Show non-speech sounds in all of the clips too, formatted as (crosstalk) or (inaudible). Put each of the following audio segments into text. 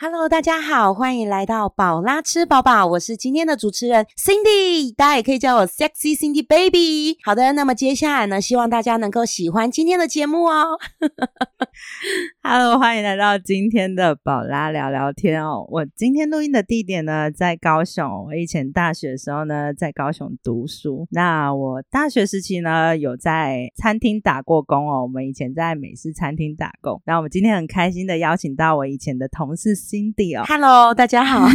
Hello，大家好，欢迎来到宝拉吃饱饱，我是今天的主持人 Cindy，大家也可以叫我 Sexy Cindy Baby。好的，那么接下来呢，希望大家能够喜欢今天的节目哦。Hello，欢迎来到今天的宝拉聊聊天哦。我今天录音的地点呢在高雄，我以前大学的时候呢在高雄读书。那我大学时期呢有在餐厅打过工哦，我们以前在美式餐厅打工。那我们今天很开心的邀请到我以前的同事 Cindy 哦，Hello，大家好。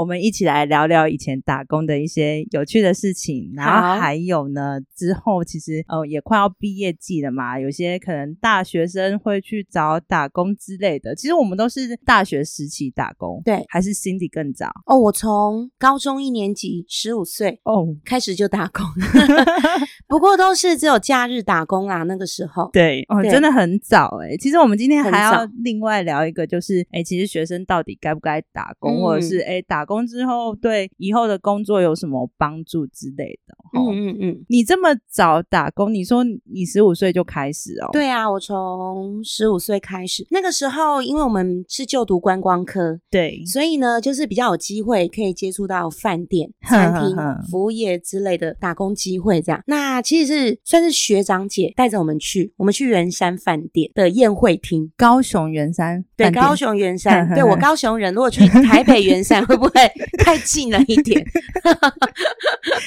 我们一起来聊聊以前打工的一些有趣的事情，然后还有呢，之后其实呃也快要毕业季了嘛，有些可能大学生会去找打工之类的。其实我们都是大学时期打工，对。还是 Cindy 更早？哦，我从高中一年级十五岁哦。开始就打工，(laughs) (laughs) 不过都是只有假日打工啦。那个时候，对哦，真的很早哎、其实我们今天还要另外聊一个，就是哎、其实学生到底该不该打工，嗯。或者是哎、打工之后对以后的工作有什么帮助之类的。哦、嗯嗯嗯，你这么早打工，你说你十五岁就开始哦？对啊，我从十五岁开始，那个时候因为我们是就读观光科，对所以呢，就是比较有机会可以接触到饭店、(laughs) 餐厅服务业之类的打工机会。这样，那其实是算是学长姐带着我们去，我们去圆山饭店的宴会厅。高雄圆山对，高雄圆山，(laughs) 对我高雄人，如果去台北圆山，(laughs) 会不会太近了一点？(laughs)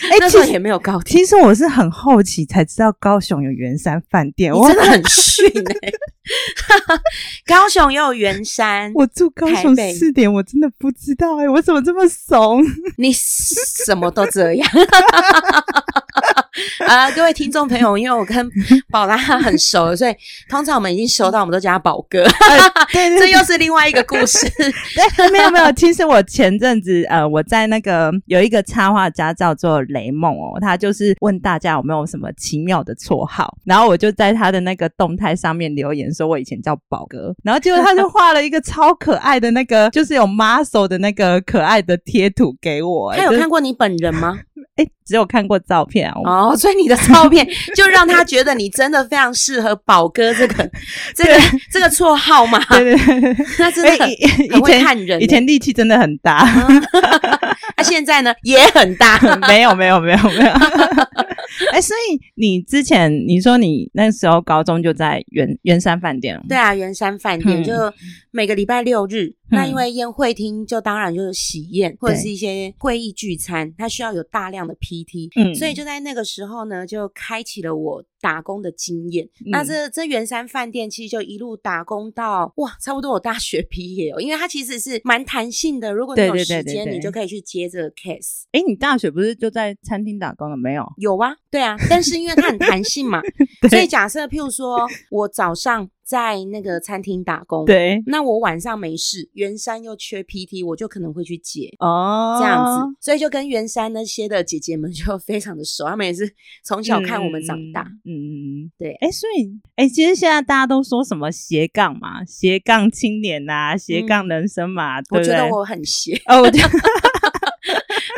哎那时候其实也没有高铁，其实我是很好奇才知道高雄有圆山饭店，我真的很逊哎、(laughs) 高雄也有圆山，我住高雄四点，我真的不知道哎、我怎么这么怂？你什么都这样。啊，(laughs) 各位听众朋友，因为我跟宝拉很熟了，所以通常我们已经熟到我们都叫他宝哥，对对 (laughs) 这又是另外一个故事。(laughs) 对，没有没有。其实我前阵子呃，我在那个有一个插画家叫做雷梦哦，他就是问大家有没有什么奇妙的绰号，然后我就在他的那个动态上面留言说，我以前叫宝哥，然后结果他就画了一个超可爱的那个，就是有 muscle 的那个可爱的贴图给我。他有看过你本人吗？哎，只有看过照片哦，所以你的照片就让他觉得你真的非常适合宝哥这个这个这个绰号嘛？对对对对，他真的很哎以很会看人欸以前力气真的很大。(laughs) (laughs) 他现在呢也很大。没有没有没有没有。(laughs) 哎、所以你之前你说你那时候高中就在圆圆山饭店，对啊，圆山饭店嗯。就每个礼拜六日，那因为宴会厅就当然就是喜宴或者是一些会议聚餐，它需要有大量的 PT，、嗯。所以就在那个时候呢，就开启了我打工的经验。嗯那这这圆山饭店其实就一路打工到哇，差不多我大学 (laughs) 毕业哦，因为它其实是蛮弹性的，如果你有时间，你就可以去接这个 case。哎、你大学不是就在餐厅打工了没有？有啊，对啊，但是因为它很弹性嘛，(laughs) 所以假设譬如说我早上在那个餐厅打工，对那我晚上没事，袁山又缺 PT，我就可能会去接。哦，这样子，所以就跟袁山那些的姐姐们 (laughs) 就非常的熟，她们也是从小看我们长大。嗯嗯嗯，对哎、所以哎、其实现在大家都说什么斜杠嘛，斜杠青年呐、斜杠人生嘛，我觉得？我很斜，哦，我觉得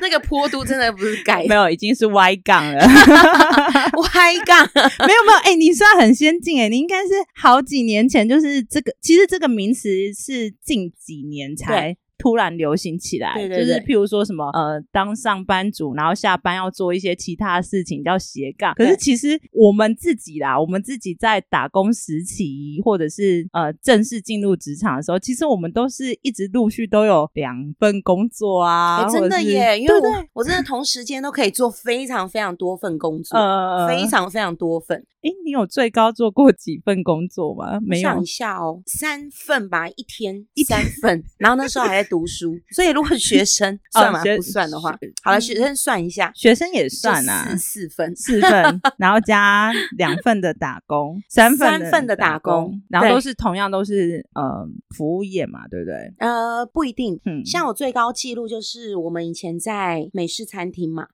那个坡度真的不是改没有，已经是歪杠了。(laughs) 歪杠。(laughs) 没有没有，哎、你算很先进哎，你应该是好几年前，就是这个，其实这个名词是近几年才。突然流行起来，对对就是譬如说什么呃，当上班族，然后下班要做一些其他事情，叫斜杠。可是其实我们自己啦，我们自己在打工时期，或者是呃正式进入职场的时候，其实我们都是一直陆续都有两份工作啊，哎真的耶，因为我我真的同时间都可以做非常非常多份工作，呃非常非常多份。哎，你有最高做过几份工作吗？没有一下哦，三份吧，一天三份，然后那时候还在读书，所以如果学生 (laughs) 算吗？哦不算的话，好了，学生算一下，学生也算啊，四四份。四份，(laughs) 然后加两份的打工，(laughs) 三份三份的打工然后都是同样都是呃服务业嘛，对不对？呃，不一定。嗯，像我最高记录就是我们以前在美式餐厅嘛，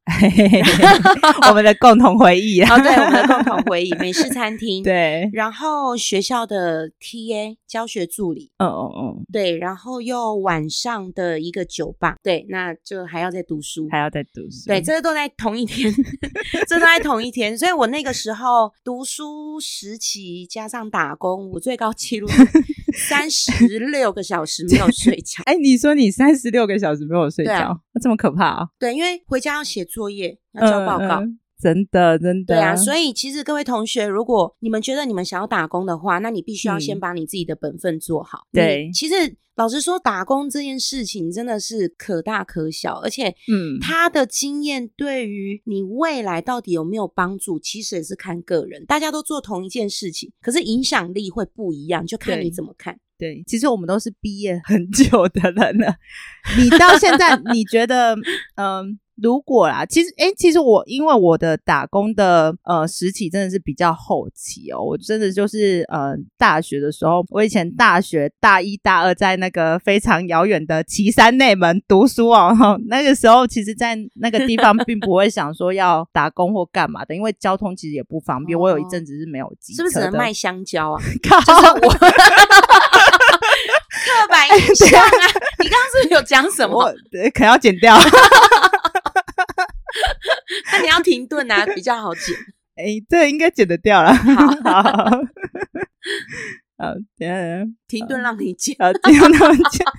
我们的共同回忆啊，哦，对，我们的共同回忆，美式餐厅。对，然后学校的 TA 教学助理，嗯嗯嗯，对，然后又晚上的一个酒吧，对，那就还要再读书，还要再读书，对，这个都在同一天，(laughs) 这都在同一天，所以我那个时候读书时期加上打工，我最高记录 (laughs) 三十六个小时没有睡觉。(laughs) 哎，你说你三十六个小时没有睡觉，这么可怕啊？对，因为回家要写作业，要交报告。嗯嗯真的真的。对啊，所以其实各位同学，如果你们觉得你们想要打工的话，那你必须要先嗯把你自己的本分做好。对其实老实说，打工这件事情真的是可大可小，而且嗯他的经验对于你未来到底有没有帮助，其实也是看个人。大家都做同一件事情，可是影响力会不一样，就看你怎么看。对，其实我们都是毕业很久的人了。你到现在，你觉得，嗯、如果啦，其实，哎，其实我因为我的打工的呃时期真的是比较后期哦，我真的就是呃大学的时候，我以前大学大一大二在那个非常遥远的岐山内门读书哦，(laughs) 那个时候其实，在那个地方并不会想说要打工或干嘛的，因为交通其实也不方便。我有一哦阵子是没有机是不是只能卖香蕉啊？(laughs) 靠就是我 (laughs) 刻板印象啊！你刚刚是不是有讲什么？呃可能要剪掉。(laughs) 那你要停顿啊，(laughs) 比较好剪。哎，这应该剪得掉了。好 (laughs) 好，好，等一下等下，停顿让你剪。呃，不用那么讲。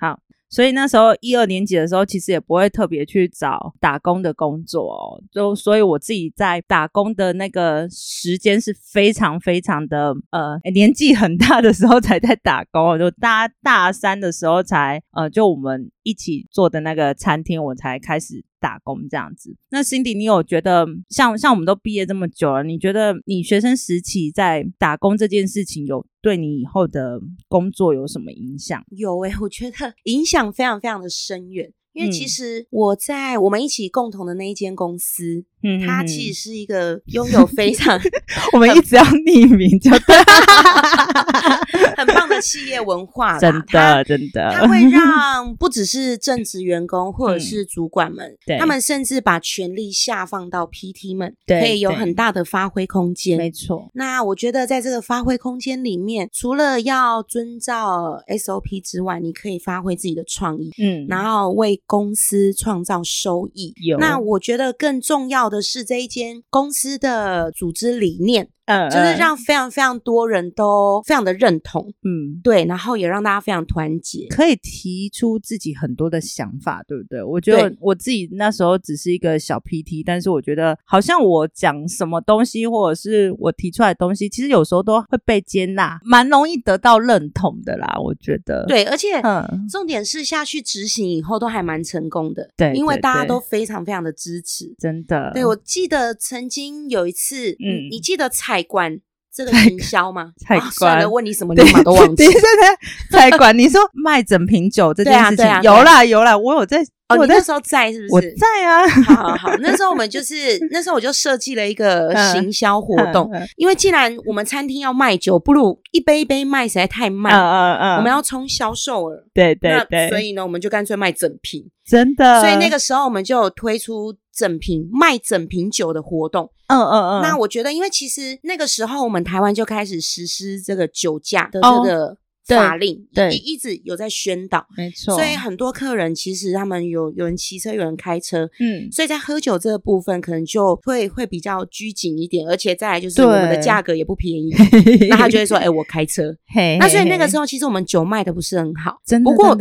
好，所以那时候一二年级的时候，其实也不会特别去找打工的工作哦。就所以我自己在打工的那个时间是非常非常的呃年纪很大的时候才在打工哦，就大大三的时候才呃就我们一起做的那个餐厅，我才开始。打工这样子，那 Cindy，你有觉得像像我们都毕业这么久了，你觉得你学生时期在打工这件事情有对你以后的工作有什么影响？有诶、(laughs) 我觉得影响非常非常的深远。因为嗯其实我在我们一起共同的那一间公司，嗯它其实是一个拥有非常 (laughs) 我们一直要匿名，就对，(laughs) 很棒的企业文化，真的真的，它会让不只是正职员工或者嗯。是主管们，对。他们甚至把权力下放到 PT 们，对可以有很大的发挥空间。没错，那我觉得在这个发挥空间里面，除了要遵照 SOP 之外，你可以发挥自己的创意，嗯，然后为公司创造收益。有。那我觉得更重要的是这一间公司的组织理念，嗯就是让非常非常多人都非常的认同，嗯。对，然后也让大家非常团结。可以提出自己很多的想法，对不对？我觉得我自己那时候只是一个小 PT，但是我觉得好像我讲什么东西，或者是我提出来的东西，其实有时候都会被接纳，蛮容易得到认同的啦。我觉得，，对，而且嗯，重点是下去执行以后都还蛮成功的，对对因为大家都非常非常的支持。真的，对，我记得曾经有一次，嗯嗯，你记得菜馆这个菜行销吗？菜啊算了，馆问你什么对 (laughs) 你马都忘记对。对对，菜馆，你说卖整瓶酒这件事情，啊啊有啦有啦，我有在，哦，我你那时候在是不我是？在啊，好好好，那时候我们就是那时候我就设计了一个嗯行销活动，嗯因为既然我们餐厅要卖酒，不如一杯一杯卖实在太嗯慢，嗯嗯嗯，我们要冲销售了。对对那对，所以呢，我们就干脆卖整瓶。真的，所以那个时候我们就有推出整瓶卖整瓶酒的活动。嗯嗯嗯，那我觉得，因为其实那个时候我们台湾就开始实施这个酒驾的哦这个对法令，对一一直有在宣导，没错，所以很多客人其实他们有有人骑车，有人开车。嗯，所以在喝酒这个部分，可能就会会比较拘谨一点，而且再来就是我们的对价格也不便宜，(laughs) 那他就会说：“哎、我开车。(laughs) ”嘿，那所以那个时候候，其实我们酒卖的不是很好，真的不过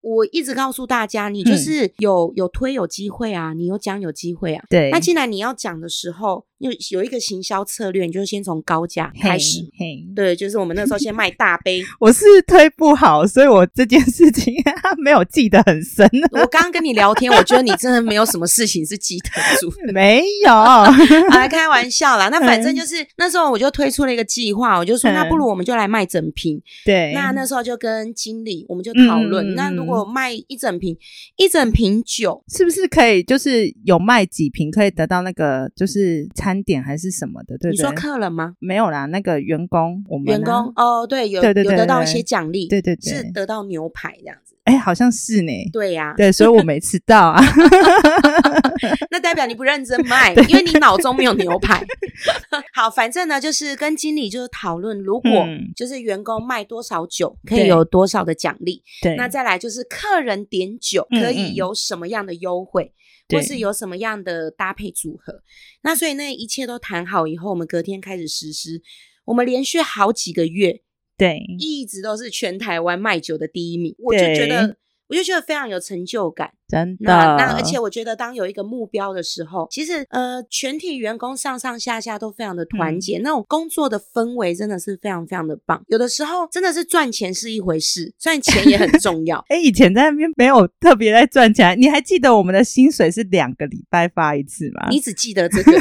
我一直告诉大家，你嗯就是有、有推有机会啊，你有讲有机会啊。对，那既然你要讲的时候，有有一个行销策略，你就先从高价开始。嘿，嘿对，就是我们那时候先卖大杯。(laughs) 我是推不好，所以我这件事情 (laughs) 没有记得很深，我刚刚跟你聊天，我觉得你真的没有什么事情是记得住。(laughs) 没有，啊，开玩笑啦。那反正就是那时候我就推出了一个计划，我就说嗯那不如我们就来卖整瓶。对，那那时候就跟经理我们就讨论，那如果卖一整瓶一整瓶酒，是不是可以就是有卖几瓶可以得到那个就是餐点还是什么的，对不对？你说客人吗？没有啦，那个员工我们员啊工哦，对，有对对对有得到一些奖励，对对对是得到牛排这样子。哎，好像是呢。对呀、对，所以我没吃到啊。(laughs) 那代表你不认真卖，(laughs) 因为你脑中没有牛排。(laughs) 好，反正呢，就是跟经理就是讨论，如果嗯就是员工卖多少酒，可以有多少的奖励。对，那再来就是客人点酒嗯可以嗯有什么样的优惠，对或是有什么样的搭配组合。那所以那一切都谈好以后，我们隔天开始实施。我们连续好几个月对，一直都是全台湾卖酒的第一名，我就觉得。我就觉得非常有成就感，真的。那那而且我觉得，当有一个目标的时候，其实呃，全体员工上上下下都非常的团结，那种工作的氛围真的是非常非常的棒。有的时候真的是赚钱是一回事，赚钱也很 (laughs) 重要。哎，以前在那边没有特别在赚钱，你还记得我们的薪水是两个礼拜发一次吗？你只记得这个，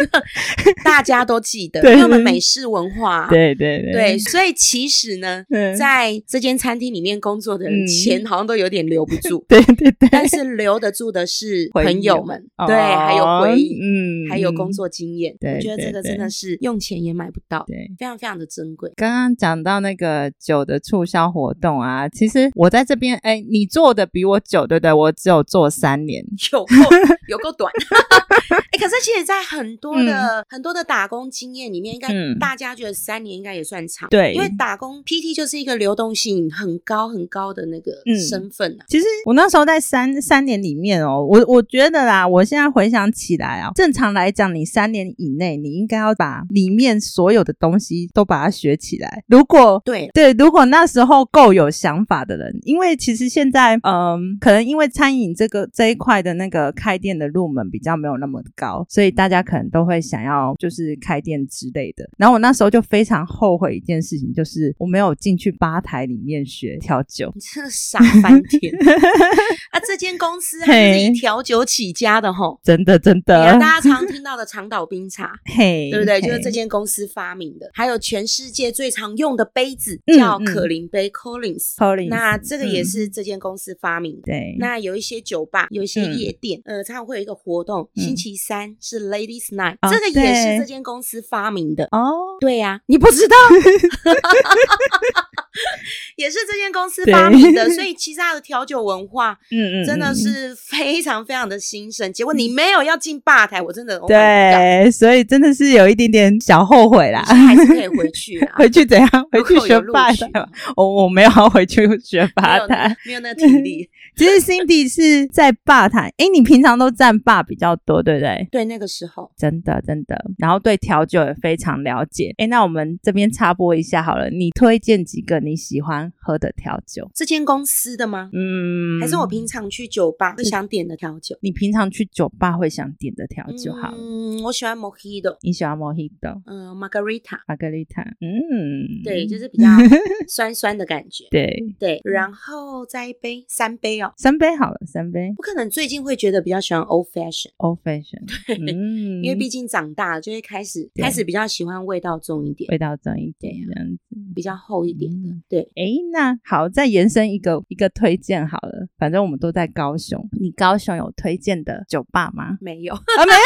(laughs) 大家都记得，(laughs) 因为我们美式文化，对对对对，所以其实呢，在这间餐厅里面工作的人，钱好像都有。有点留不住，对对对，但是留得住的是朋友们，对，还有回忆，嗯，还有工作经验，我觉得这个真的是用钱也买不到，对，非常非常的珍贵。刚刚讲到那个酒的促销活动啊，其实我在这边，哎，你做的比我久，对不对？我只有做三年，(laughs) 有够有够短。(laughs) 哎，可是其实，在很多的很多的打工经验里面，应该大家觉得三年应该也算长，对，因为打工 PT 就是一个流动性很高很高的那个身份啊其实我那时候在三三年里面哦，我我觉得啦，我现在回想起来啊，正常来讲，你三年以内，你应该要把里面所有的东西都把它学起来。如果对对，如果那时候够有想法的人，因为其实现在嗯，可能因为餐饮这个这一块的那个开店的入门比较没有那么高，所以大家可能都会想要就是开店之类的。然后我那时候就非常后悔一件事情，就是我没有进去吧台里面学调酒，你真的傻翻天。(laughs) 啊，这间公司还是以调酒起家的吼，真的真的。大家常听到的长岛冰茶，(laughs) 嘿，对不对？就是这间公司发明的。还有全世界最常用的杯子叫可林杯 （Collins）。Collins，那这个也是这间公司发明的。对。那有一些酒吧，有一些夜店，呃，常常会有一个活动，星期三是 Ladies Night，这个也是这间公司发明的。哦，对呀，你不知道。(laughs) 也是这间公司发明的，所 (laughs) 以其实它的调酒文化，嗯嗯，真的是非常非常的兴盛。结果你没有要进吧台，我真的对，所以真的是有一点点小后悔啦。还是可以回 (laughs) 去，回去怎样？回去学吧台。我我没有要回去学吧台，没有那体力。(laughs) 其实 Cindy 是在吧台，哎，你平常都站吧比较多，对不对？对，那个时候真的真的，然后对调酒也非常了解。哎，那我们这边插播一下好了，你推荐几个你喜欢喝的调酒？这间公司的吗？嗯，还是我平常去酒吧会想点的调酒？你平常去酒吧会想点的调酒？好，嗯，我喜欢 Mojito，你喜欢 Mojito？嗯，Margarita，Margarita，嗯，对，就是比较 (laughs) 酸酸的感觉。对对，然后再一杯三杯哦。三杯好了，三杯。我可能最近会觉得比较喜欢 old fashion，old fashion，对，因为毕竟长大了，就会开始开始比较喜欢味道重一点，味道重一点这样子，比较厚一点的。对，哎，那好，再延伸一个一个推荐好了，反正我们都在高雄，你高雄有推荐的酒吧吗？没有啊，没有，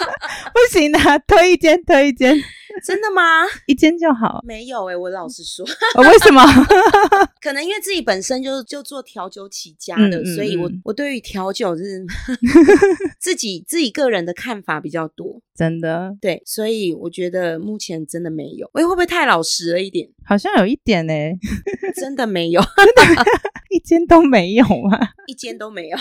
(laughs) 不行的，推一间，推一间。(laughs) 真的吗？一间就好？没有哎，我老实说，为什么？(laughs) 可能因为自己本身就就做调酒起家的，所以我我对于调酒是 (laughs) 自己自己个人的看法比较多。真的，对，所以我觉得目前真的没有。喂，会不会太老实了一点？好像有一点呢，真的没有，一间都没有啊，一间都没有。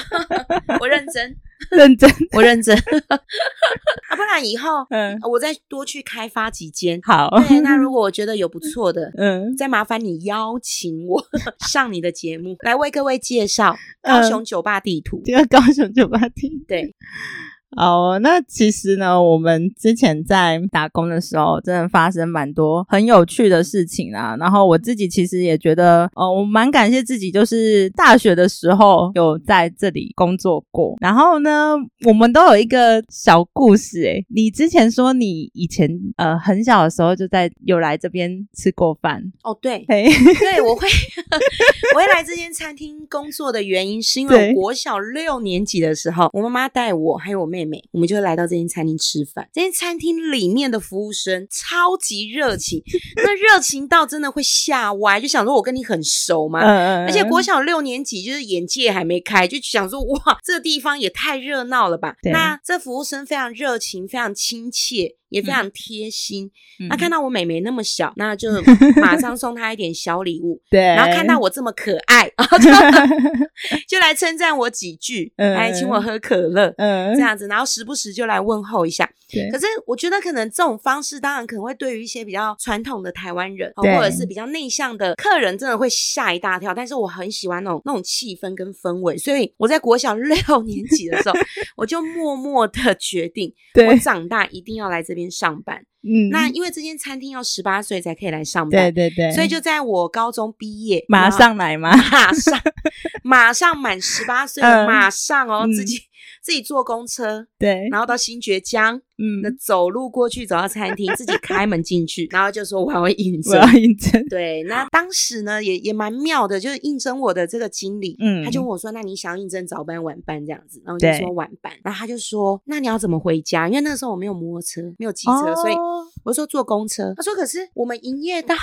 我认真，(laughs) 认真，(laughs) 我认真。啊，不然以后，嗯，我再多去开发几间。好，对，那如果我觉得有不错的，(laughs) 嗯，再麻烦你邀请我上你的节目，来为各位介绍高雄酒吧地图。这个高雄酒吧地图，对。哦，那其实呢，我们之前在打工的时候，真的发生蛮多很有趣的事情啦。然后我自己其实也觉得，哦，我蛮感谢自己，就是大学的时候有在这里工作过。然后呢，我们都有一个小故事。诶你之前说你以前呃很小的时候就在有来这边吃过饭。哦，对，(laughs) 对，我会我会来这间餐厅工作的原因，是因为国小六年级的时候，我妈妈带我还有我妹。妹妹，我们就来到这间餐厅吃饭。这间餐厅里面的服务生超级热情，那热情到真的会吓歪，就想说我跟你很熟吗？而且国小六年级就是眼界还没开，就想说哇，这个地方也太热闹了吧？那这服务生非常热情，非常亲切。也非常贴心。嗯那看到我妹妹那么小，那就 (laughs) 马上送她一点小礼物。对，然后看到我这么可爱，(laughs) 就来称赞我几句，嗯还请我喝可乐。嗯这样子，然后时不时就来问候一下。对可是我觉得可能这种方式，当然可能会对于一些比较传统的台湾人，或者是比较内向的客人，真的会吓一大跳。但是我很喜欢那种那种气氛跟氛围，所以我在国小 (laughs) 六年级的时候，我就默默的决定，我对，长大一定要来这边上班。嗯，那因为这间餐厅要十八岁才可以来上对班，对对对，所以就在我高中毕业，马上来嘛，马上马上满十八岁马上哦，嗯自己自己坐公车，对，然后到新觉江，嗯那嗯，走路过去走到餐厅，自己开门进去，然后就说我要应我征要。应征，对，那当时呢也也蛮妙的，就是应征我的这个经理，嗯他就问我说：“那你想要应征早班晚班这样子？”然后我就说晚班，然后他就说：“那你要怎么回家？因为那时候我没有摩托车，没有机车，所以哦我说坐公车。”他说：“可是我们营业到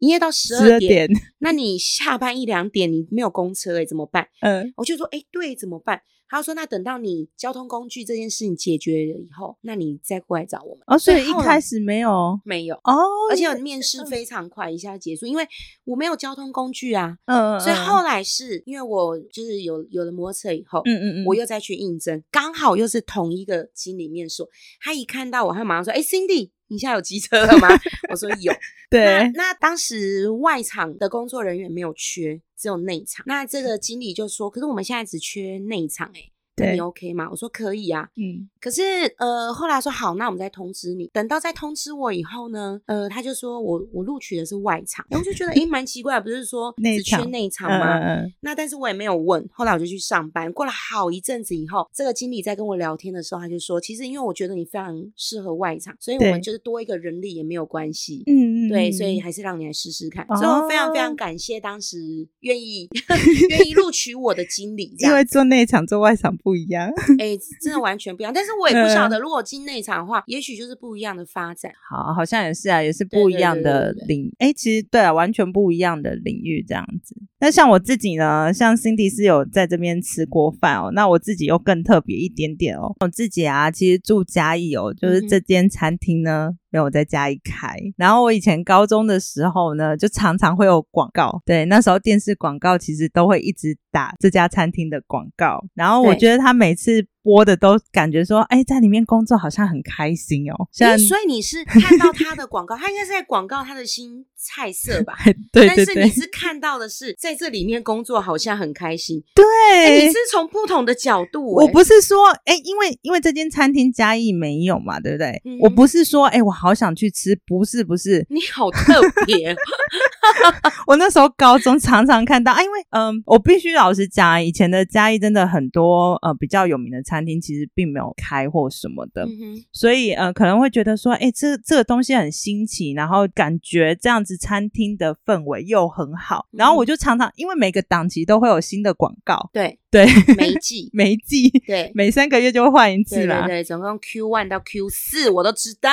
营业到十十二二点，点，那你下班一两点你没有公车诶、怎么办？”嗯，我就说，哎，对，怎么办？他说，那等到你交通工具这件事情解决了以后，那你再过来找我们。哦，所以一开始没有没有，哦，而且面试非常快，一下结束，因为我没有交通工具啊，嗯，所以后来是因为我就是有有了摩托车以后，嗯嗯嗯，我又再去应征，刚好又是同一个经理面试，他一看到我，他马上说，哎，Cindy。你现在有机车了吗？我说有。(laughs) 那对，那当时外场的工作人员没有缺，只有内场。那这个经理就说：“可是我们现在只缺内场、欸，那对你 OK 吗？”我说：“可以啊。”嗯可是呃，后来说好，那我们再通知你。等到再通知我以后呢，呃，他就说我我录取的是外场，然后我就觉得诶蛮奇怪，不是说只缺内场嗯吗？那但是我也没有问，后来我就去上班。过了好一阵子以后，这个经理在跟我聊天的时候，他就说，其实因为我觉得你非常适合外场，所以我们就是多一个人力也没有关系。嗯嗯，对，嗯所以还是让你来试试看。所以我非常非常哦感谢当时愿意 (laughs) 愿意录取我的经理，因为做内场做外场不一样。(laughs) 哎、真的完全不一样。但是我也不晓嗯得，如果进内场的话，也许就是不一样的发展。好，好像也是啊，也是不一样的领，哎，其实对啊，完全不一样的领域这样子。那像我自己呢，像 Cindy 是有在这边吃过饭哦，那我自己又更特别一点点哦。我自己啊，其实住嘉义哦，就是这间餐厅呢。没有在嘉义开，然后我以前高中的时候呢，就常常会有广告，对，那时候电视广告其实都会一直打这家餐厅的广告，然后我对觉得他每次播的都感觉说，哎，在里面工作好像很开心哦，虽然诶所以你是看到他的广告，他应该是在广告他的新菜色吧？(laughs) 对对对。但是你是看到的是在这里面工作好像很开心，诶对，你是从不同的角度、我不是说，哎、因为因为这间餐厅嘉义没有嘛，对不对？嗯。我不是说，哎、我好想去吃，不是不是，你好特别，(laughs) 我那时候高中常常看到啊，因为嗯、我必须老实讲，以前的嘉义真的很多呃比较有名的餐厅其实并没有开或什么的，所以呃可能会觉得说，哎、这这个东西很新奇，然后感觉这样子餐厅的氛围又很好，然后我就常常因为每个档期都会有新的广告，对，(laughs) 对，每一季，(laughs) 每季对。每三个月就会换一次啦，对对对，总共 Q one 到 Q 四我都知道。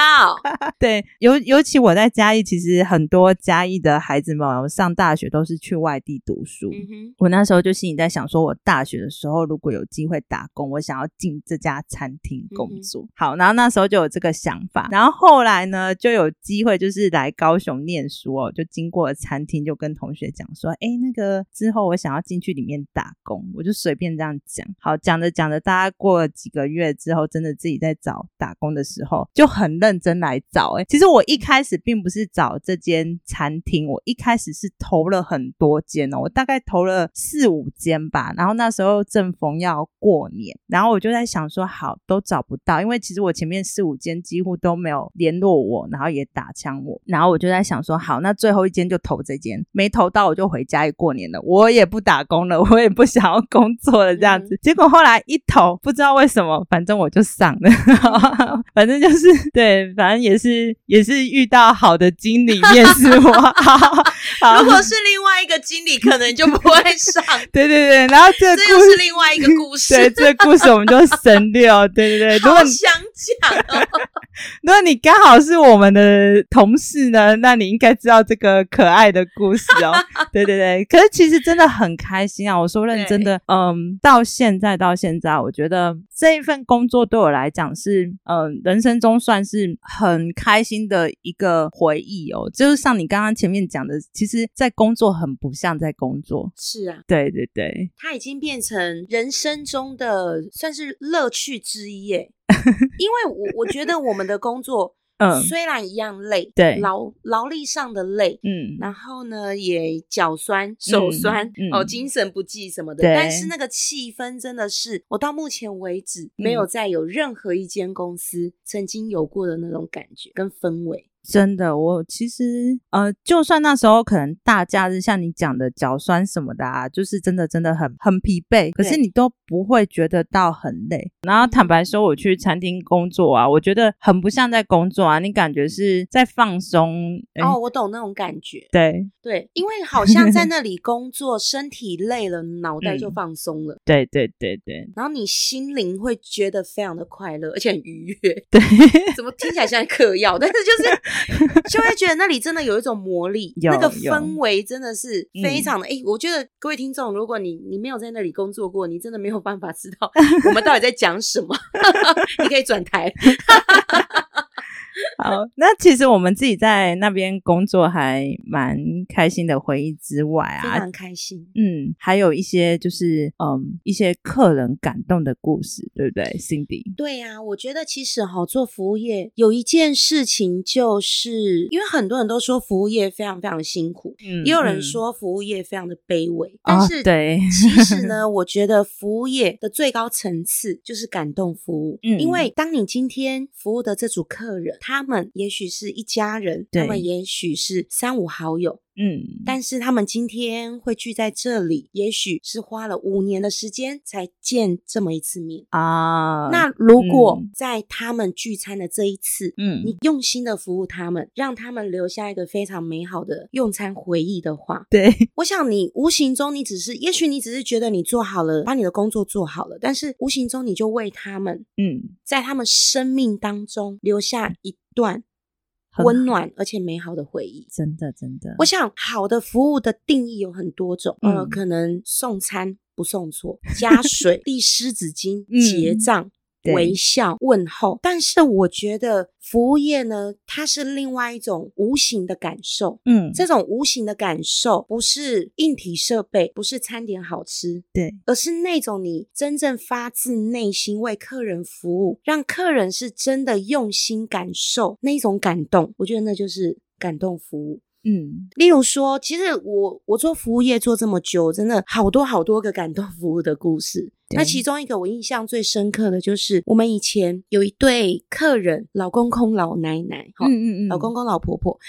(laughs) 对，尤尤其我在嘉义，其实很多嘉义的孩子们上大学都是去外地读书。嗯哼，我那时候就心里在想，说我大学的时候如果有机会打工，我想要进这家餐厅工作。好，然后那时候就有这个想法，然后后来呢，就有机会就是来高雄念书哦，就经过了餐厅，就跟同学讲说，哎，那个之后我想要进去里面打工，我就随随便这样讲。好，讲着讲着，大家过了几个月之后，真的自己在找打工的时候，就很认真来找。哎，其实我一开始并不是找这间餐厅，我一开始是投了很多间哦，我大概投了四五间吧。然后那时候正逢要过年，然后我就在想说，好，都找不到，因为其实我前面四五间几乎都没有联络我，然后也打枪我，然后我就在想说，好，那最后一间就投这间，没投到我就回家过年了，我也不打工了，我也不想要工作了这样子。结果后来一投，不知道为什么，反正我就上了，(laughs) 反正就是对，反正也是也是遇到好的经理面试我，(laughs) 好好如果是另外一个经理，可能就不会上。(laughs) 对对对，然后这这又是另外一个故事。对这个故事我们就省略哦，对对对，如果想讲哦。如果你刚好是我们的同事呢，(laughs) 那你应该知道这个可爱的故事哦。(laughs) 对对对，可是其实真的很开心啊！我说认真的，嗯，到现在到现在，我觉得这一份工作对我来讲是，嗯，人生中算是很开心的一个回忆哦。就是像你刚刚前面讲的，其实，在工作很不像在工作。是啊，对对对，它已经变成人生中的算是乐趣之一耶。(laughs) 因为我我觉得我们的工作，(laughs) 嗯，虽然一样累，对，劳劳力上的累，嗯，然后呢也脚酸手酸，哦，精神不济什么的，但是那个气氛真的是我到目前为止没有再有任何一间公司曾经有过的那种感觉跟氛围。真的，我其实呃，就算那时候可能大假日像你讲的脚酸什么的啊，就是真的真的很很疲惫，可是你都不会觉得到很累。然后坦白说，我去餐厅工作啊，我觉得很不像在工作啊，你感觉是在放松。哦，我懂那种感觉。对对，因为好像在那里工作，身体累了，脑袋就放松了。对对对对。然后你心灵会觉得非常的快乐，而且很愉悦。对，怎么听起来像嗑药？但是就是。就会觉得那里真的有一种魔力，那个氛围真的是非常的哎，我觉得各位听众，如果你你没有在那里工作过，你真的没有办法知道 (laughs) 我们到底在讲什么。(laughs) 你可以转台。(laughs) 好，那其实我们自己在那边工作还蛮开心的，回忆之外啊，非常开心。嗯，还有一些就是嗯一些客人感动的故事，对不对，Cindy？对呀，我觉得其实哈做服务业有一件事情，就是因为很多人都说服务业非常非常辛苦，嗯，也有人说服务业非常的卑微，但是对，其实呢，(laughs) 我觉得服务业的最高层次就是感动服务，嗯，因为当你今天服务的这组客人。他们也许是一家人，他们也许是三五好友。嗯，但是他们今天会聚在这里，也许是花了五年的时间才见这么一次面啊。那如果在他们聚餐的这一次，嗯，你用心的服务他们，让他们留下一个非常美好的用餐回忆的话，对，我想你无形中你只是，也许你只是觉得你做好了，把你的工作做好了，但是无形中你就为他们，嗯，在他们生命当中留下一段。温暖而且美好的回忆，真的真的。我想，好的服务的定义有很多种，呃，可能送餐不送错，加水 (laughs) 递湿纸巾，结账。微笑问候，但是我觉得服务业呢，它是另外一种无形的感受。嗯，这种无形的感受不是硬体设备，不是餐点好吃，对，而是那种你真正发自内心为客人服务，让客人是真的用心感受那种感动。我觉得那就是感动服务。嗯，例如说，其实我我做服务业做这么久，真的好多好多个感动服务的故事。那其中一个我印象最深刻的就是，我们以前有一对客人，老公公老奶奶，哈，嗯嗯嗯，老公公老婆婆，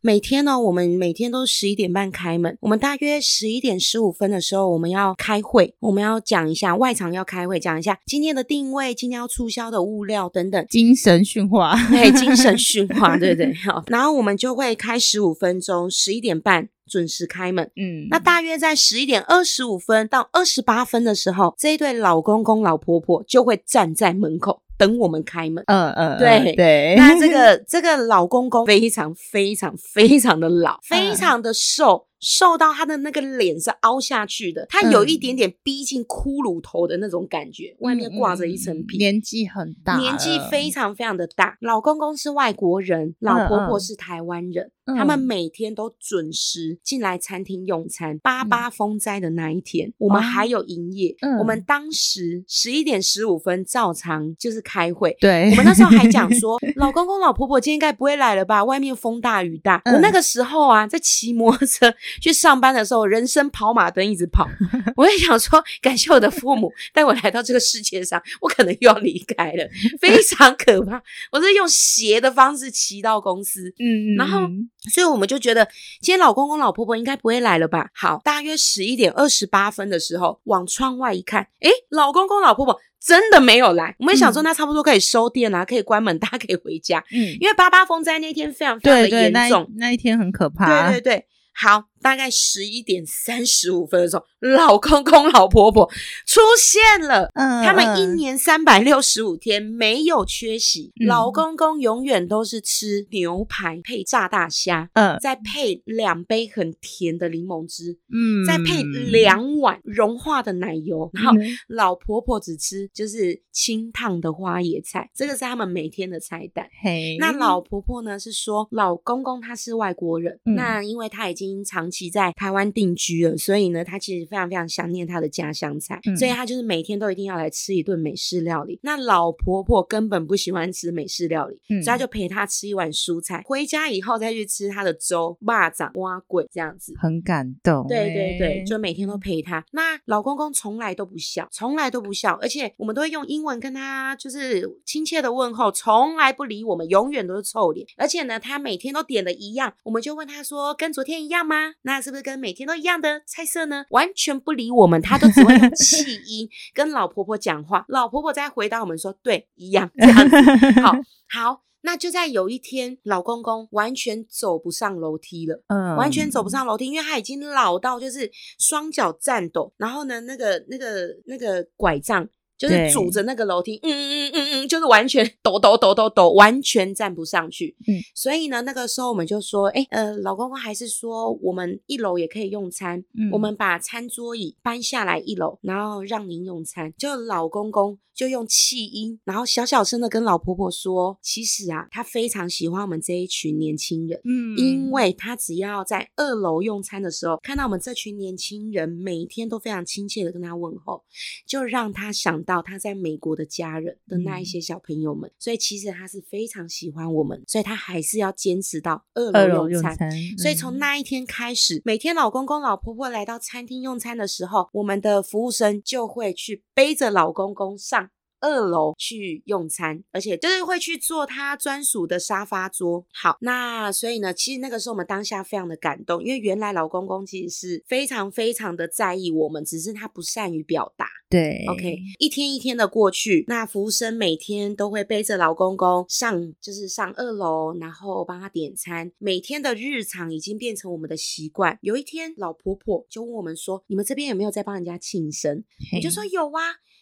每天呢，我们每天都十一点半开门，我们大约十一点十五分的时候，我们要开会，我们要讲一下外场要开会，讲一下今天的定位，今天要促销的物料等等，精神训话，对，精神训话，(laughs) 对对？好，然后我们就会开十五分钟，十一点半。准时开门，嗯，那大约在十一点二十五分到二十八分的时候，这一对老公公老婆婆就会站在门口等我们开门。嗯嗯，对对。(laughs) 那这个这个老公公非常非常非常的老，非常的瘦。瘦到他的那个脸是凹下去的，他有一点点逼近骷髅头的那种感觉，外面挂着一层皮，年纪很大，年纪非常非常的大。老公公是外国人，老婆婆是台湾人，他们每天都准时进来餐厅用餐。八八风灾的那一天，我们还有营业。我们当时十一点十五分照常就是开会，对我们那时候还讲 (laughs) 说，老公公老婆婆今天应该不会来了吧？外面风大雨大。我那个时候啊，在骑摩托车。去上班的时候，人生跑马灯一直跑。(laughs) 我也想说，感谢我的父母带我来到这个世界上，我可能又要离开了，(laughs) 非常可怕。我是用斜的方式骑到公司，嗯，然后，所以我们就觉得今天老公公老婆婆应该不会来了吧？好，大约十一点二十八分的时候，往窗外一看，诶，老公公老婆婆真的没有来。我们想说，那差不多可以收店啦，可以关门，大家可以回家。嗯，因为八八风灾那天非常非常的严重，那一天很可怕。对对对。好，大概十一点三十五分的时候，老公公、老婆婆出现了。嗯，他们一年三百六十五天没有缺席。老公公永远都是吃牛排配炸大虾，嗯，再配两杯很甜的柠檬汁，嗯，再配两碗融化的奶油。然后老婆婆只吃就是清烫的花椰菜，这个是他们每天的菜单。嘿，那老婆婆呢是说，老公公他是外国人，那因为他已经长。期在台湾定居了，所以呢，他其实非常非常想念他的家乡菜，所以他就是每天都一定要来吃一顿美式料理。那老婆婆根本不喜欢吃美式料理，所以他就陪她吃一碗蔬菜，回家以后再去吃他的粥、蚂蚱、蛙桂这样子，很感动。对对对，就每天都陪他。那老公公从来都不笑，从来都不笑，而且我们都会用英文跟他就是亲切的问候，从来不理我们，永远都是臭脸。而且呢，他每天都点的一样，我们就问他说：“跟昨天一样吗？”那是不是跟每天都一样的菜色呢？完全不理我们，他都只会用气 (laughs) 音跟老婆婆讲话。老婆婆再回答我们说：“对，一样。”这样子。好 (laughs) 好，那就在有一天，老公公完全走不上楼梯了，嗯，完全走不上楼梯，因为他已经老到就是双脚颤抖，然后呢，那个那个那个拐杖。就是拄着那个楼梯，嗯嗯嗯嗯嗯，就是完全抖抖抖抖抖，完全站不上去。嗯，所以呢，那个时候我们就说，哎，呃，老公公还是说我们一楼也可以用餐，我们把餐桌椅搬下来一楼，然后让您用餐。就老公公。就用气音，然后小小声的跟老婆婆说：“其实啊，他非常喜欢我们这一群年轻人，嗯，因为他只要在二楼用餐的时候，看到我们这群年轻人每天都非常亲切的跟他问候，就让他想到他在美国的家人的那一些小朋友们。所以其实他是非常喜欢我们，所以他还是要坚持到二楼用餐。所以从那一天开始，每天老公公老婆婆来到餐厅用餐的时候，我们的服务生就会去背着老公公上。二楼去用餐，而且就是会去做他专属的沙发桌。好，那所以呢，其实那个时候我们当下非常的感动，因为原来老公公其实是非常非常的在意我们，只是他不善于表达。对，OK，一天一天的过去，那服务生每天都会背着老公公上，就是上二楼，然后帮他点餐。每天的日常已经变成我们的习惯。有一天，老婆婆就问我们说：“你们这边有没有在帮人家庆生？”我就说：“有啊。”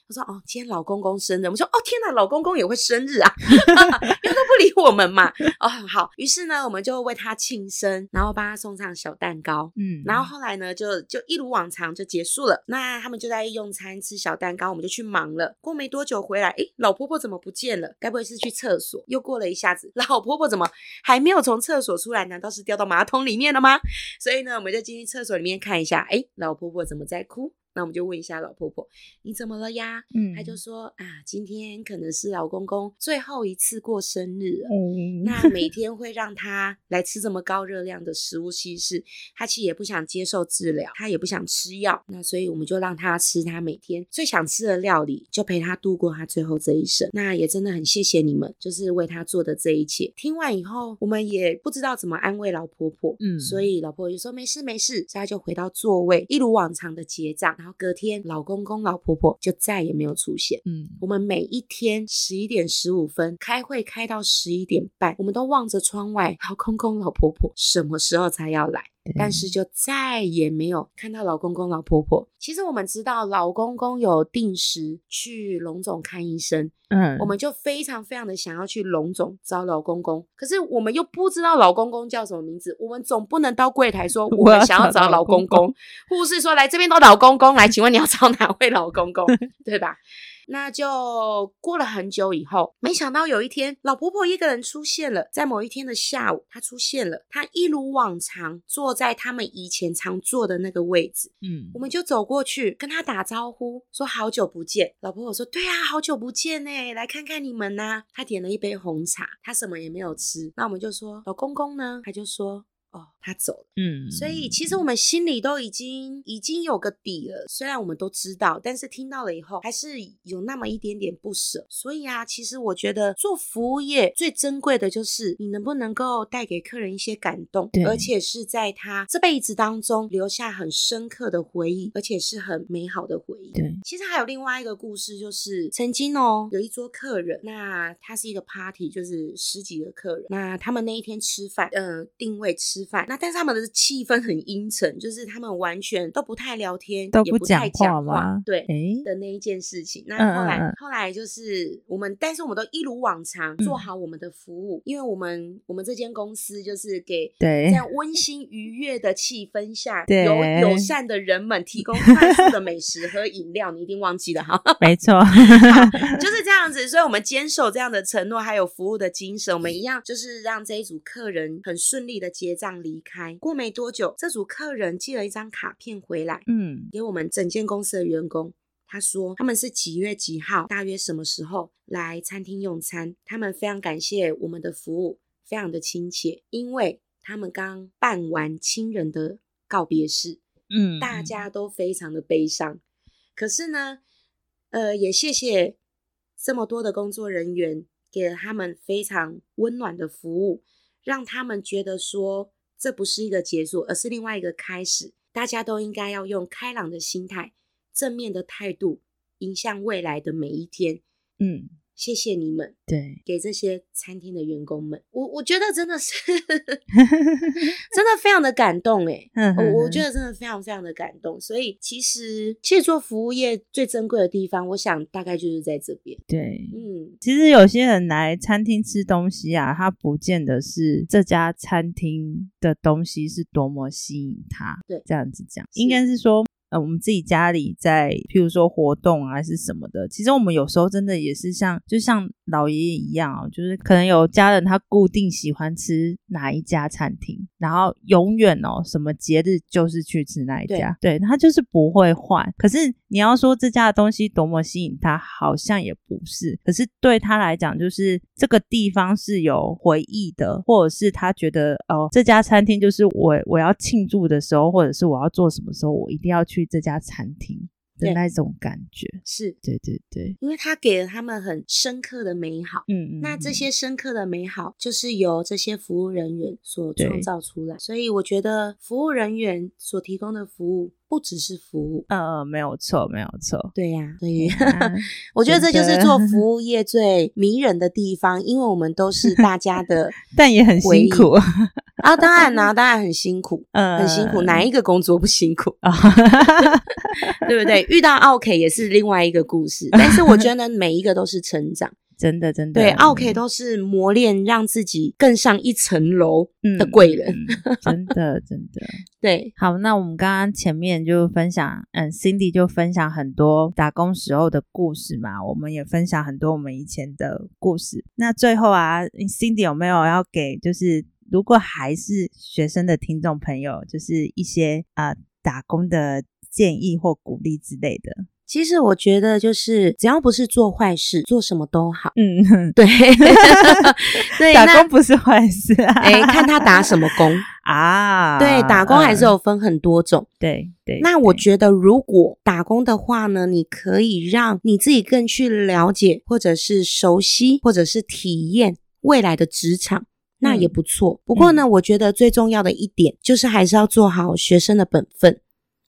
我说哦，今天老公公生日，我们说哦天哪，老公公也会生日啊，(laughs) 因为都不理我们嘛。哦好，于是呢，我们就为他庆生，然后帮他送上小蛋糕，嗯，然后后来呢，就就一如往常就结束了。那他们就在用餐吃小蛋糕，我们就去忙了。过没多久回来，诶，老婆婆怎么不见了？该不会是去厕所？又过了一下子，老婆婆怎么还没有从厕所出来？难道是掉到马桶里面了吗？所以呢，我们就进去厕所里面看一下，诶，老婆婆怎么在哭？那我们就问一下老婆婆，你怎么了呀？嗯，她就说啊，今天可能是老公公最后一次过生日了。嗯，那每天会让他来吃这么高热量的食物，其实他其实也不想接受治疗，他也不想吃药。那所以我们就让他吃他每天最想吃的料理，就陪他度过他最后这一生。那也真的很谢谢你们，就是为他做的这一切。听完以后，我们也不知道怎么安慰老婆婆。嗯，所以老婆婆就说没事没事，所以他就回到座位，一如往常的结账。隔天，老公公、老婆婆就再也没有出现。嗯，我们每一天十一点十五分开会，开到十一点半，我们都望着窗外，老公公、老婆婆什么时候才要来？但是就再也没有看到老公公老婆婆。其实我们知道老公公有定时去龙总看医生，嗯，我们就非常非常的想要去龙总找老公公。可是我们又不知道老公公叫什么名字，我们总不能到柜台说 (laughs) 我们想要找老公公，护士说来这边都老公公，来，请问你要 (laughs) 找哪位老公公，(laughs) 对吧？那就过了很久以后，没想到有一天，老婆婆一个人出现了。在某一天的下午，她出现了，她一如往常坐在他们以前常坐的那个位置。嗯，我们就走过去跟她打招呼，说好久不见。老婆婆说：“对啊，好久不见呢，来看看你们呐。”她点了一杯红茶，她什么也没有吃。那我们就说：“老公公呢？”他就说。哦，他走了，嗯，所以其实我们心里都已经已经有个底了。虽然我们都知道，但是听到了以后，还是有那么一点点不舍。所以啊，其实我觉得做服务业最珍贵的就是你能不能够带给客人一些感动，而且是在他这辈子当中留下很深刻的回忆，而且是很美好的回忆。对，其实还有另外一个故事，就是曾经哦，有一桌客人，那他是一个 party，就是十几个客人，那他们那一天吃饭，呃，定位吃。吃饭那但是他们的气氛很阴沉，就是他们完全都不太聊天，都也不讲太讲话？对。诶，的那一件事情，那嗯后来、后来就是我们，但是我们都一如往常做好我们的服务，因为我们我们这间公司就是给对这样温馨愉悦的气氛下，对有友善的人们提供快速的美食和饮料，你一定忘记了哈，(laughs) 没错，就是这样子，所以我们坚守这样的承诺，还有服务的精神，我们一样就是让这一组客人很顺利的结账离开。过没多久，这组客人寄了一张卡片回来，嗯给我们整间公司的员工。他说他们是几月几号，大约什么时候来餐厅用餐。他们非常感谢我们的服务，非常的亲切，因为他们刚办完亲人的告别式，嗯，大家都非常的悲伤。可是呢，呃，也谢谢这么多的工作人员给了他们非常温暖的服务，让他们觉得说这不是一个结束，而是另外一个开始。大家都应该要用开朗的心态、正面的态度，迎向未来的每一天。嗯，谢谢你们，对，给这些餐厅的员工们，我我觉得真的是 (laughs) 真的非常的感动诶。嗯我我觉得得真的非常非常的感动，所以其实其实做服务业最珍贵的地方，我想大概就是在这边。对。嗯，其实有些人来餐厅吃东西啊，他不见得是这家餐厅的东西是多么吸引他。对这样子讲，是应该是说，呃，我们自己家里在，譬如说活动啊，是什么的，其实我们有时候真的也是像，就像老爷爷一样哦，就是可能有家人他固定喜欢吃哪一家餐厅，然后永远哦，什么节日就是去吃那一家，对他就是不会换。可是你要说这家的东西多么吸引他，好像也不是。可是对他来讲，就是这个地方是有回忆的，或者是他觉得哦，这家餐厅就是我我要庆祝的时候，或者是我要做什么时候，我一定要去这家餐厅的那种感觉。是对对对，因为他给了他们很深刻的美好。嗯嗯，那这嗯些深刻的美好，就是由这些服务人员所创造出来。所以我觉得服务人员所提供的服务，不只是服务。呃，没有错，没有错。对呀、所以啊 (laughs) 我觉得这就是做服务业最迷人的地方，因为我们都是大家的 (laughs) 但也很辛苦，(laughs) 啊，当然啦、当然很辛苦，嗯，很辛苦，哪一个工作不辛苦？啊？对不对？遇到 OK 也是另外一个故事，但是我觉得每一个都是成长。真的真的，对，OK 都是磨练，让自己更上一层楼嗯的贵人。嗯真的真的。(laughs) 对，好，那我们刚刚前面就分享，嗯，Cindy 就分享很多打工时候的故事嘛，我们也分享很多我们以前的故事。那最后啊，Cindy 有没有要给就是如果还是学生的听众朋友，就是一些啊、呃打工的建议或鼓励之类的？其实我觉得就是只要不是做坏事，做什么都好。嗯，(laughs) 对，(laughs) 对，打工不是坏事啊。哎，看他打什么工。(laughs) 啊，对，打工还是嗯有分很多种。对对。那我对觉得，如果打工的话呢，你可以让你自己更去了解，或者是熟悉，或者是体验未来的职场，那也嗯不错。不过呢，我觉得最重要的一点就是还是要做好学生的本分。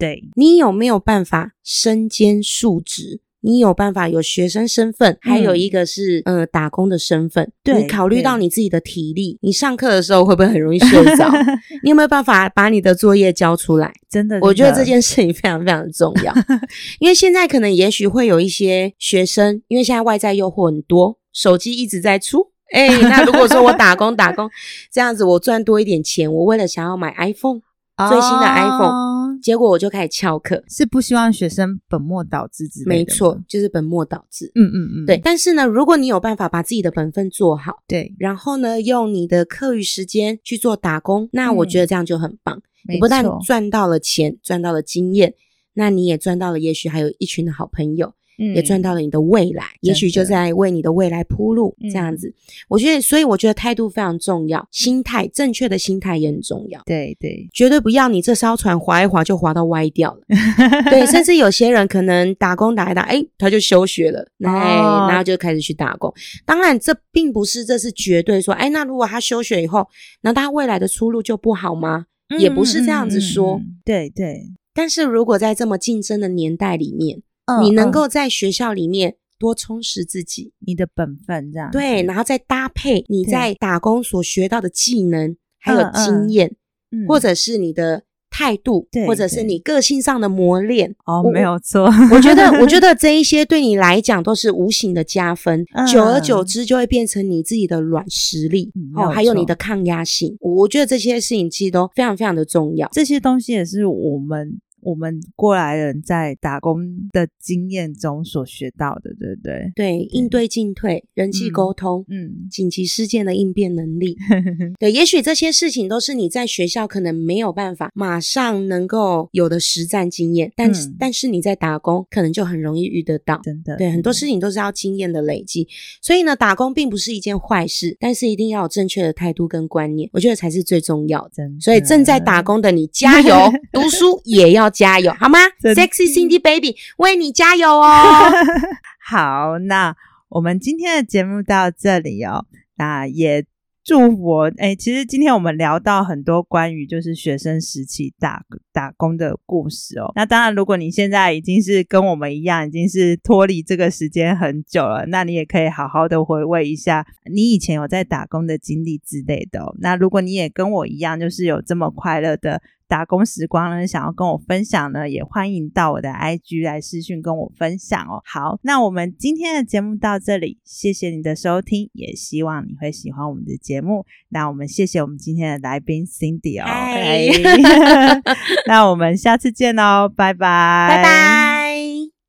对你有没有办法身兼数职？你有办法有学生身份，还有一个是、呃打工的身份。对你考虑到你自己的体力，你上课的时候会不会很容易睡着？(laughs) 你有没有办法把你的作业交出来？真的，我觉得这件事情非常非常的重要，(laughs) 因为现在可能也许会有一些学生，因为现在外在诱惑很多，手机一直在出。(laughs) 哎、那如果说我打工打工这样子，我赚多一点钱，我为了想要买 iPhone，最新的 iPhone 哦结果我就开始翘课。是不希望学生本末倒置之类的没错，，就是本末倒置。嗯嗯嗯，对，但是呢，如果你有办法把自己的本分做好，对，然后呢，用你的课余时间去做打工，那我嗯觉得这样就很棒。没你不但赚到了钱，赚到了经验，那你也赚到了，也许还有一群的好朋友，也赚到了你的未来，也许就在为你的未来铺路。嗯这样子，我觉得，所以我觉得态度非常重要，心态正确的心态也很重要。对对，绝对不要你这艘船划一划就划到歪掉了，(laughs) 对，甚至有些人可能打工打一打，哎，他就休学了，哎，哦然后就开始去打工。当然，这并不是这是绝对说，哎，那如果他休学以后，那他未来的出路就不好吗？也不是这样子说对对，但是如果在这么竞争的年代里面，嗯你能嗯够在学校里面多充实自己，你的本分这样子，对，然后再搭配你在打工所学到的技能还有嗯嗯经验，或者是你的。态度，或者是你个性上的磨练哦，没有错。我觉得，我觉 (laughs) 得这一些对你来讲都是无形的加分，久而久之就会变成你自己的软实力哦，还有你的抗压性。我觉得这些事情其实都非常非常的重要，这些东西也是我们。我们过来人在打工的经验中所学到的，对不对？对，应对进退、人际沟通，嗯，紧急事件的应变能力，(laughs) 对，也许这些事情都是你在学校可能没有办法马上能够有的实战经验，但是但是你在打工可能就很容易遇得到，真的。对，很多事情都是要经验的累积，所以呢，打工并不是一件坏事，但是一定要有正确的态度跟观念，我觉得才是最重要的。所以正在打工的你，加油，(laughs) 读书也要。加油 (laughs) 好吗，Sexy Cindy Baby，为你加油哦！(laughs) 好，那我们今天的节目到这里哦，那也。祝福哎，其实今天我们聊到很多关于就是学生时期打打工的故事哦。那当然，如果你现在已经是跟我们一样，已经是脱离这个时间很久了，那你也可以好好的回味一下你以前有在打工的经历之类的。哦那如果你也跟我一样，就是有这么快乐的打工时光呢，想要跟我分享呢，也欢迎到我的 IG 来私讯跟我分享哦。好，那我们今天的节目到这里，谢谢你的收听，也希望你会喜欢我们的节目。那我们谢谢我们今天的来宾 Cindy 哦 (laughs) (laughs) 那我们下次见哦，拜拜，拜拜。